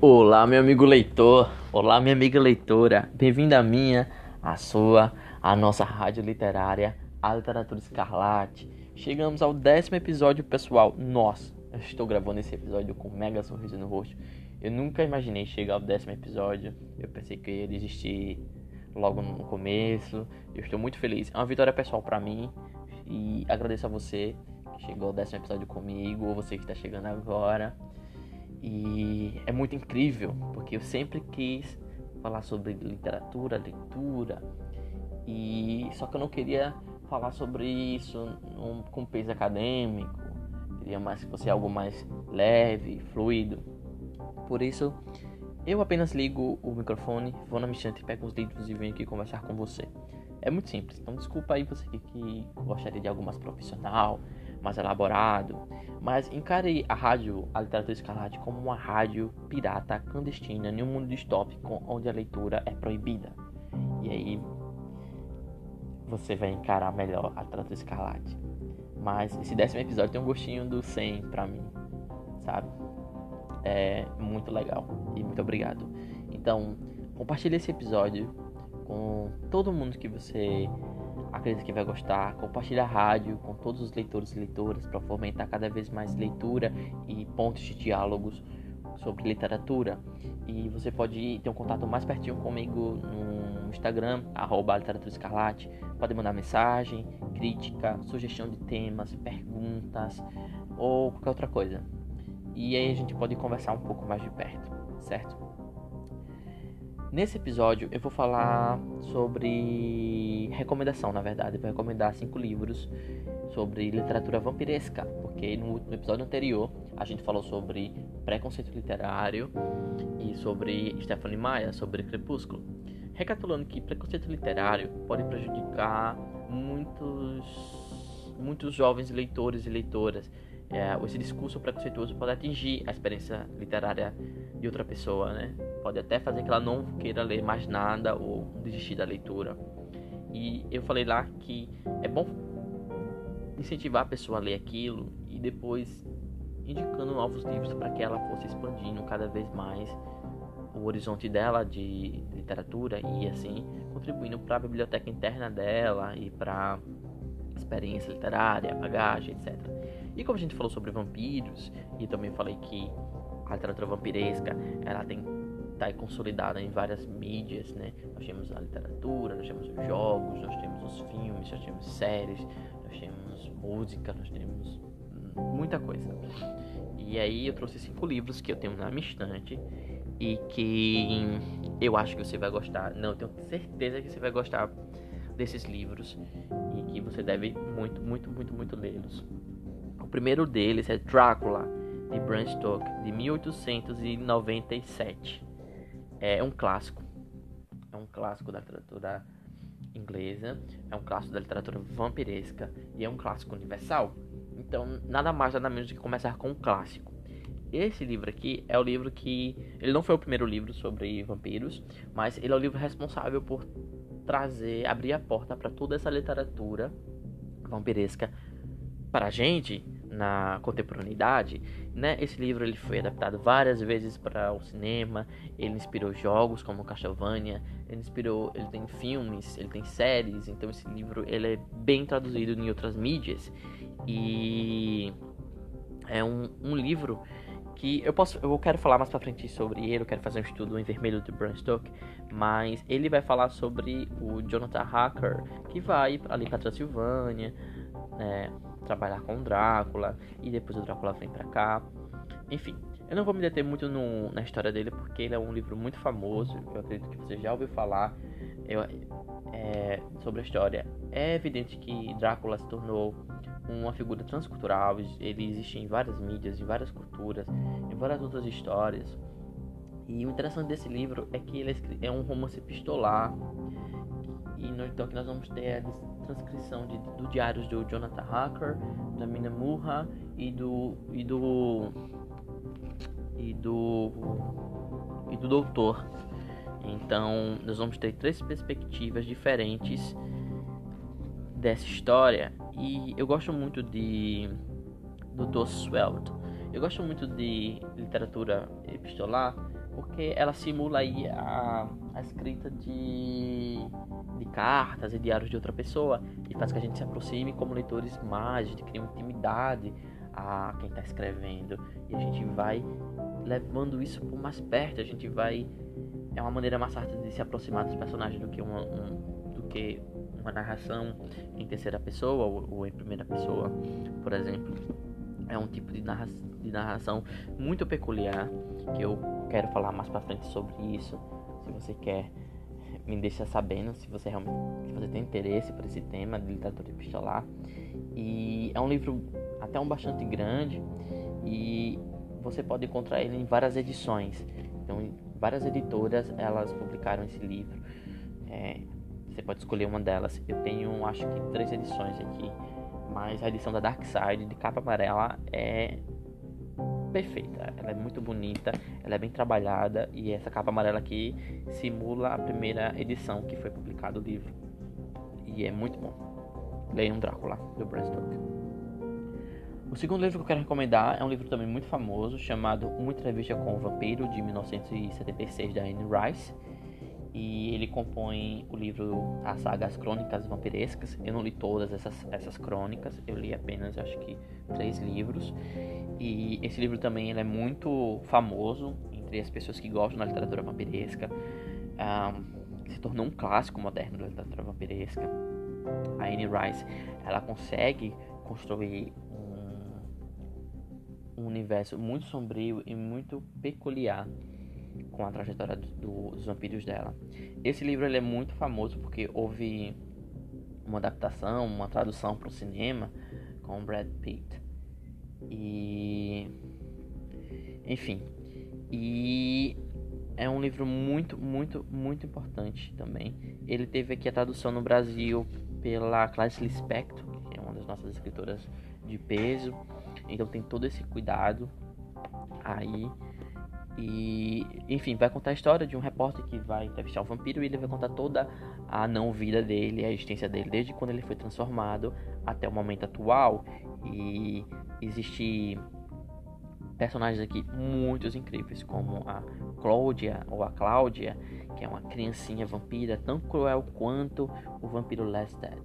Olá, meu amigo leitor. Olá, minha amiga leitora. Bem-vinda a minha, a sua, a nossa rádio literária, a Literatura Escarlate. Chegamos ao décimo episódio, pessoal. Nossa, eu estou gravando esse episódio com um mega sorriso no rosto. Eu nunca imaginei chegar ao décimo episódio. Eu pensei que eu ia desistir logo no começo. Eu estou muito feliz. É uma vitória pessoal para mim. E agradeço a você que chegou ao décimo episódio comigo, ou você que está chegando agora. E é muito incrível, porque eu sempre quis falar sobre literatura, leitura, e só que eu não queria falar sobre isso num, com peso acadêmico, queria mais que fosse algo mais leve, fluido. Por isso, eu apenas ligo o microfone, vou na mexante, pego os livros e venho aqui conversar com você. É muito simples, então desculpa aí você que, que gostaria de algo mais profissional, mais elaborado, mas encare a rádio, a literatura escarlate, como uma rádio pirata clandestina em um mundo distópico onde a leitura é proibida. E aí você vai encarar melhor a literatura escarlate. Mas esse décimo episódio tem um gostinho do 100 pra mim, sabe? É muito legal e muito obrigado. Então, compartilhe esse episódio com todo mundo que você acredito que vai gostar. Compartilhe a rádio com todos os leitores e leitoras para fomentar cada vez mais leitura e pontos de diálogos sobre literatura. E você pode ter um contato mais pertinho comigo no Instagram, arroba literatura escarlate. Pode mandar mensagem, crítica, sugestão de temas, perguntas ou qualquer outra coisa. E aí a gente pode conversar um pouco mais de perto, certo? Nesse episódio eu vou falar sobre recomendação, na verdade, eu vou recomendar cinco livros sobre literatura vampiresca, porque no, episódio anterior a gente falou sobre preconceito literário e sobre Stephanie Meyer, sobre Crepúsculo. Recapitulando que preconceito literário pode prejudicar muitos, muitos jovens leitores e leitoras. É, esse discurso preconceituoso pode atingir a experiência literária de outra pessoa, né? Pode até fazer que ela não queira ler mais nada ou desistir da leitura. E eu falei lá que é bom incentivar a pessoa a ler aquilo e depois indicando novos livros para que ela fosse expandindo cada vez mais o horizonte dela de literatura e assim contribuindo para a biblioteca interna dela e para experiência literária, bagagem, etc. E como a gente falou sobre vampiros e também falei que a literatura vampiresca ela tem está consolidada em várias mídias, né? Nós temos a literatura, nós temos os jogos, nós temos os filmes, nós temos séries, nós temos música, nós temos muita coisa. E aí eu trouxe cinco livros que eu tenho na minha estante e que eu acho que você vai gostar. Não, eu tenho certeza que você vai gostar desses livros e que você deve muito, muito, muito, muito lê-los. O primeiro deles é Drácula, de Bram Stoker, de 1897 é um clássico. É um clássico da literatura inglesa, é um clássico da literatura vampiresca e é um clássico universal. Então, nada mais nada menos do que começar com um clássico. Esse livro aqui é o livro que ele não foi o primeiro livro sobre vampiros, mas ele é o livro responsável por trazer, abrir a porta para toda essa literatura vampiresca para a gente na contemporaneidade, né? Esse livro ele foi adaptado várias vezes para o cinema, ele inspirou jogos como Castlevania, ele inspirou, ele tem filmes, ele tem séries, então esse livro ele é bem traduzido em outras mídias e é um, um livro que eu posso, eu quero falar mais para frente sobre ele, eu quero fazer um estudo em vermelho do Bram Stoker, mas ele vai falar sobre o Jonathan Hacker que vai ali para Transilvânia, né? Trabalhar com o Drácula e depois o Drácula vem para cá. Enfim, eu não vou me deter muito no, na história dele porque ele é um livro muito famoso. Eu acredito que você já ouviu falar eu, é, sobre a história. É evidente que Drácula se tornou uma figura transcultural. Ele existe em várias mídias, em várias culturas, em várias outras histórias. E o interessante desse livro é que ele é, um romance epistolar e no, então que nós vamos ter a transcrição de, do diários do Jonathan Hacker, da Mina Murra e do e do e do e do doutor. Então nós vamos ter três perspectivas diferentes dessa história e eu gosto muito de do Swelt. Eu gosto muito de literatura epistolar porque ela simula aí a, a escrita de, de cartas e diários de outra pessoa e faz que a gente se aproxime como leitores mais, a gente cria uma intimidade a quem está escrevendo e a gente vai levando isso por mais perto, a gente vai é uma maneira mais fácil de se aproximar dos personagens do que uma, um, do que uma narração em terceira pessoa ou, ou em primeira pessoa, por exemplo. É um tipo de, narra de narração muito peculiar que eu quero falar mais para frente sobre isso. Se você quer me deixa sabendo se você realmente se você tem interesse por esse tema de literatura epistolar. E é um livro até um bastante grande e você pode encontrar ele em várias edições. Então, várias editoras elas publicaram esse livro. É, você pode escolher uma delas. Eu tenho, acho que três edições aqui, mas a edição da Dark Side de capa amarela é perfeita. Ela é muito bonita, ela é bem trabalhada e essa capa amarela aqui simula a primeira edição que foi publicado o livro. E é muito bom. Leiam Drácula, do Bram Stoker. O segundo livro que eu quero recomendar é um livro também muito famoso, chamado Uma Entrevista com o Vampiro, de 1976, da Anne Rice. E ele compõe o livro, a saga As Crônicas Vampirescas. Eu não li todas essas, essas crônicas, eu li apenas, acho que, três livros. E esse livro também ele é muito famoso entre as pessoas que gostam da literatura vampiresca. Um, se tornou um clássico moderno da literatura vampiresca. A Anne Rice, ela consegue construir um, um universo muito sombrio e muito peculiar com a trajetória do, dos vampiros dela. Esse livro ele é muito famoso porque houve uma adaptação, uma tradução para o cinema com Brad Pitt. E enfim, e é um livro muito, muito, muito importante também. Ele teve aqui a tradução no Brasil pela Clarice Lispector, que é uma das nossas escritoras de peso. Então tem todo esse cuidado aí e, enfim, vai contar a história de um repórter que vai entrevistar o vampiro e ele vai contar toda a não vida dele, a existência dele, desde quando ele foi transformado até o momento atual. E existe personagens aqui muitos incríveis, como a Cláudia ou a Cláudia, que é uma criancinha vampira tão cruel quanto o vampiro Lestat.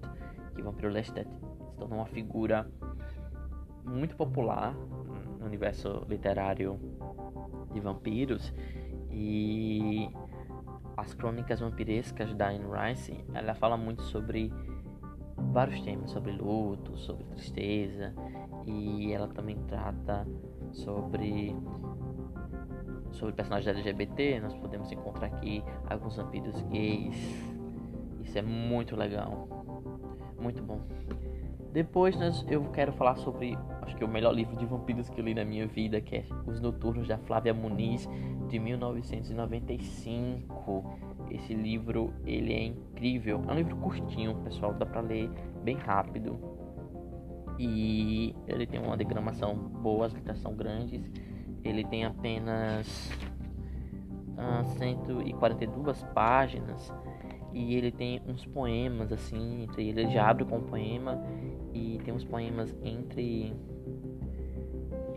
Que o vampiro Lestat se tornou uma figura muito popular no universo literário de vampiros e as crônicas vampirescas da Anne Rice, ela fala muito sobre vários temas, sobre luto, sobre tristeza e ela também trata sobre sobre personagens LGBT, nós podemos encontrar aqui alguns vampiros gays. Isso é muito legal. Muito bom. Depois nós, eu quero falar sobre, acho que é o melhor livro de vampiros que eu li na minha vida, que é Os Noturnos da Flávia Muniz, de 1995. Esse livro, ele é incrível. É um livro curtinho, pessoal, dá pra ler bem rápido. E ele tem uma degramação boa, as letras são grandes. Ele tem apenas ah, 142 páginas e ele tem uns poemas assim, ele já abre com um poema e tem uns poemas entre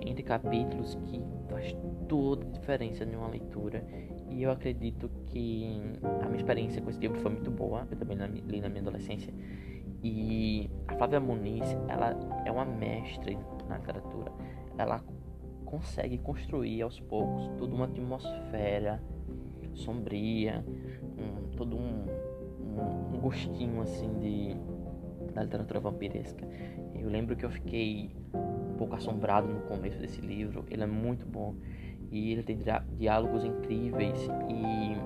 entre capítulos que faz toda a diferença em uma leitura. E eu acredito que a minha experiência com esse livro foi muito boa. Eu também li na minha adolescência. E a Flávia Muniz ela é uma mestre na literatura. Ela consegue construir aos poucos toda uma atmosfera sombria um, todo um, um, um gostinho assim de da literatura vampiresca. Eu lembro que eu fiquei um pouco assombrado no começo desse livro. Ele é muito bom e ele tem diálogos incríveis e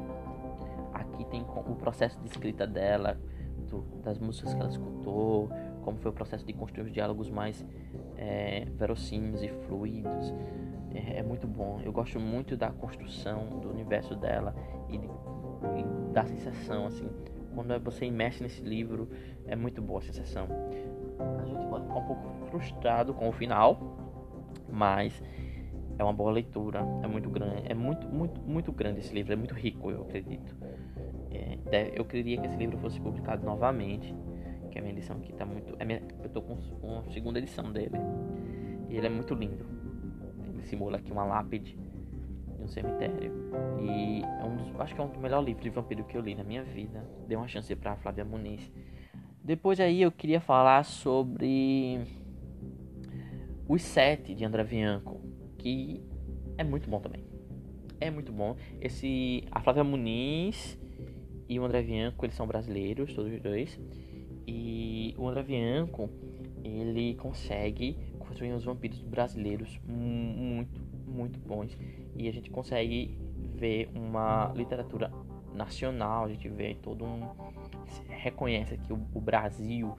aqui tem o processo de escrita dela, do, das músicas que ela escutou, como foi o processo de construir os diálogos mais é, e fluidos. É, é, muito bom. Eu gosto muito da construção do universo dela e, de, e da sensação assim quando você imerge nesse livro, é muito boa a sensação. A gente pode ficar um pouco frustrado com o final, mas é uma boa leitura, é muito grande, é muito, muito, muito grande esse livro, é muito rico, eu acredito. É, eu queria que esse livro fosse publicado novamente, que a minha edição aqui está muito, é minha, eu estou com, com a segunda edição dele, e ele é muito lindo. Ele simula aqui uma lápide de um cemitério. E dos, acho que é um dos melhores livros de vampiro que eu li na minha vida. Dei uma chance para Flávia Muniz. Depois aí eu queria falar sobre os Sete de André Bianco, que é muito bom também. É muito bom. Esse a Flávia Muniz e o André Bianco, eles são brasileiros, todos os dois. E o André Bianco, ele consegue construir uns vampiros brasileiros muito, muito bons. E a gente consegue ver uma literatura nacional, a gente vê todo um. reconhece aqui o, o Brasil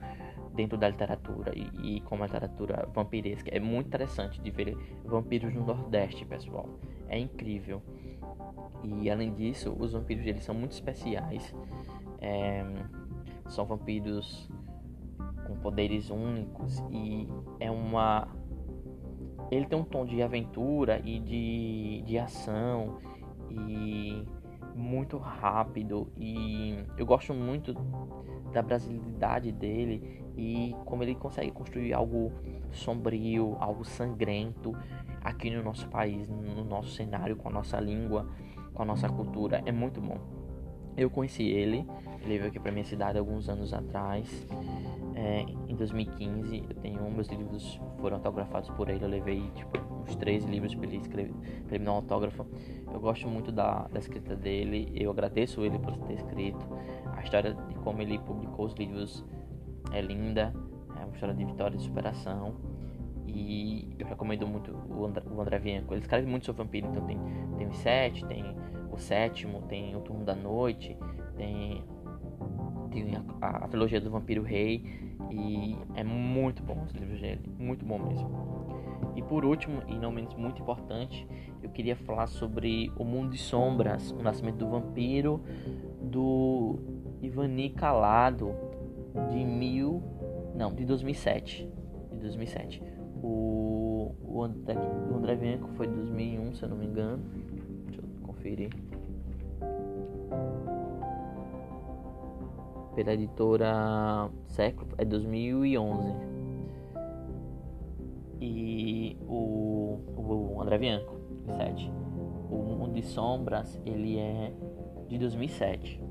dentro da literatura e, e como a literatura vampiresca. É muito interessante de ver vampiros no Nordeste, pessoal. É incrível. E além disso, os vampiros eles são muito especiais. É, são vampiros com poderes únicos e é uma ele tem um tom de aventura e de, de ação e muito rápido. E eu gosto muito da brasilidade dele e como ele consegue construir algo sombrio, algo sangrento aqui no nosso país, no nosso cenário, com a nossa língua, com a nossa cultura, é muito bom. Eu conheci ele, ele veio aqui para minha cidade alguns anos atrás é, em 2015, eu tenho meus livros foram autografados por ele. Eu levei tipo uns três livros para ele escrever, para ele me dar um autógrafo. Eu gosto muito da, da escrita dele. Eu agradeço ele por ter escrito. A história de como ele publicou os livros é linda. É uma história de vitória e superação. E eu recomendo muito o André, o André. Ele escreve muito sobre vampiro. Então tem, tem os sete, tem o sétimo, tem o turno da noite, tem tem a, a, trilogia do Vampiro Rei e é muito bom os livros dele, muito bom mesmo. E por último, e não menos muito importante, eu queria falar sobre O Mundo de Sombras, O Nascimento do Vampiro, do Ivani Calado, de mil, não, de 2007, de 2007. O, o André, o André Bianco foi de 2001, se eu não me engano. Deixa eu conferir. Pela editora Século, é 2011. E o, o André Bianco, 7. O Mundo de Sombras, ele é de 2007.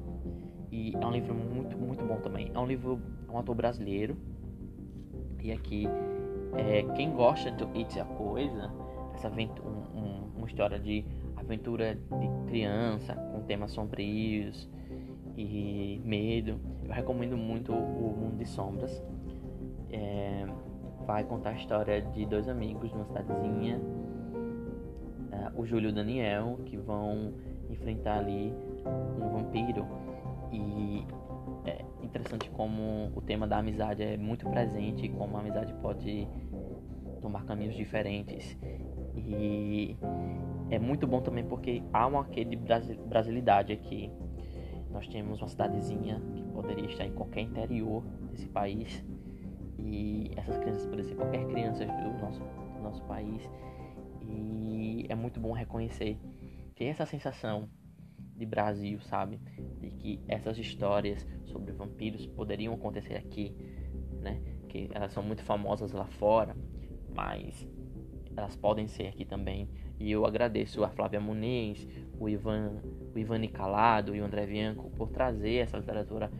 E é um livro muito, muito bom também. É um livro, é um autor brasileiro. E aqui, é, quem gosta do It's a Coisa, essa aventura, um, um, uma história de aventura de criança, com temas sombrios, e medo. Eu recomendo muito o Mundo de Sombras. É, vai contar a história de dois amigos de uma cidadezinha, é, o Júlio e o Daniel, que vão enfrentar ali um vampiro. E é interessante como o tema da amizade é muito presente e como a amizade pode tomar caminhos diferentes. E é muito bom também porque há uma quê de brasilidade aqui nós temos uma cidadezinha que poderia estar em qualquer interior desse país e essas crianças poderiam ser qualquer criança do nosso, do nosso país e é muito bom reconhecer ter essa sensação de Brasil, sabe? De que essas histórias sobre vampiros poderiam acontecer aqui, né? Que elas são muito famosas lá fora, mas elas podem ser aqui também. E eu agradeço a Flávia Muniz, o Ivan, o Ivan Nicalado e o André Bianco por trazer essa literatura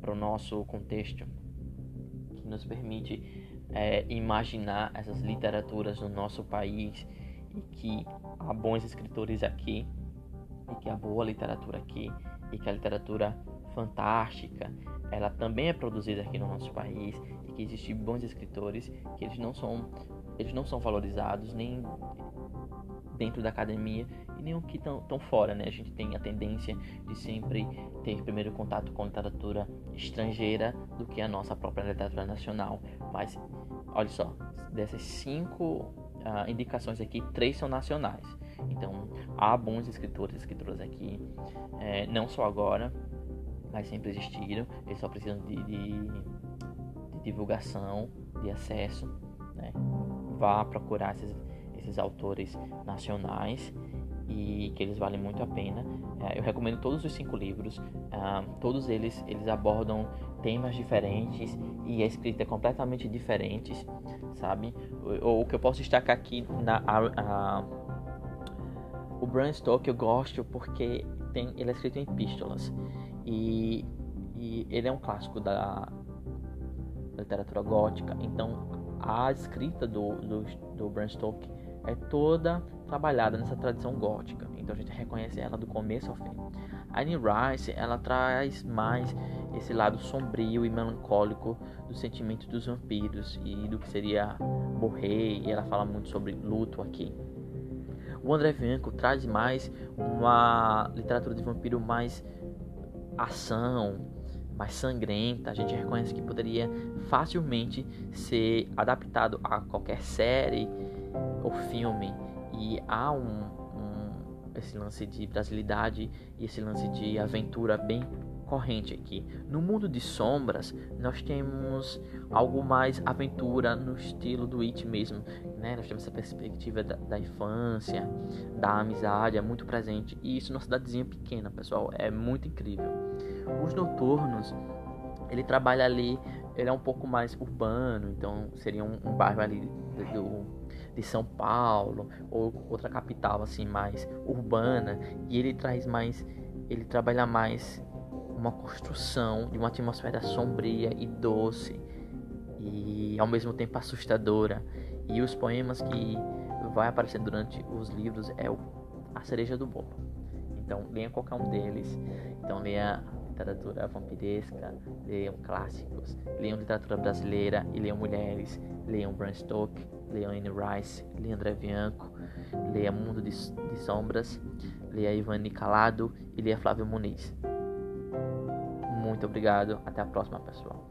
para o nosso contexto, que nos permite é, imaginar essas literaturas no nosso país e que há bons escritores aqui e que há boa literatura aqui e que a literatura fantástica ela também é produzida aqui no nosso país e que existem bons escritores que eles não são eles não são valorizados nem dentro da academia e nem o que estão tão fora, né? A gente tem a tendência de sempre ter primeiro contato com literatura estrangeira do que a nossa própria literatura nacional. Mas, olha só, dessas cinco uh, indicações aqui, três são nacionais. Então, há bons escritores e escritoras aqui, é, não só agora, mas sempre existiram. Eles só precisam de, de, de divulgação, de acesso, né? vá procurar esses, esses autores nacionais e que eles valem muito a pena. É, eu recomendo todos os cinco livros. Ah, todos eles eles abordam temas diferentes e a escrita é completamente diferente, sabe? O, o que eu posso destacar aqui na a, a, O Bram Stoker eu gosto porque tem, ele é escrito em epístolas e, e ele é um clássico da literatura gótica. Então a escrita do, do, do Bram Stoker é toda trabalhada nessa tradição gótica. Então a gente reconhece ela do começo ao fim. A Anne Rice, ela traz mais esse lado sombrio e melancólico do sentimento dos vampiros e do que seria morrer, e ela fala muito sobre luto aqui. O André Bianco traz mais uma literatura de vampiro mais ação, mais sangrenta. A gente reconhece que poderia facilmente ser adaptado a qualquer série ou filme e há um, um, esse lance de brasilidade e esse lance de aventura bem corrente aqui. No mundo de sombras, nós temos algo mais aventura no estilo do It mesmo, né? Nós temos essa perspectiva da, da, infância, da amizade, é muito presente. E isso numa cidadezinha pequena, pessoal, é muito incrível. Os noturnos, ele trabalha ali, ele é um pouco mais urbano, então seria um, um bairro ali do de São Paulo ou outra capital assim mais urbana e ele traz mais ele trabalha mais uma construção de uma atmosfera sombria e doce e ao mesmo tempo assustadora. E os poemas que vai aparecer durante os livros é o, a cereja do bolo. Então leia qualquer um deles. Então leia literatura vampiresca, leiam clássicos, leiam literatura brasileira e leiam mulheres, leiam Bram Stoker, leiam Anne Rice, leiam André Bianco, leia Mundo de, de Sombras, leia Ivani Calado e leia Flávio Muniz. Muito obrigado, até a próxima pessoal.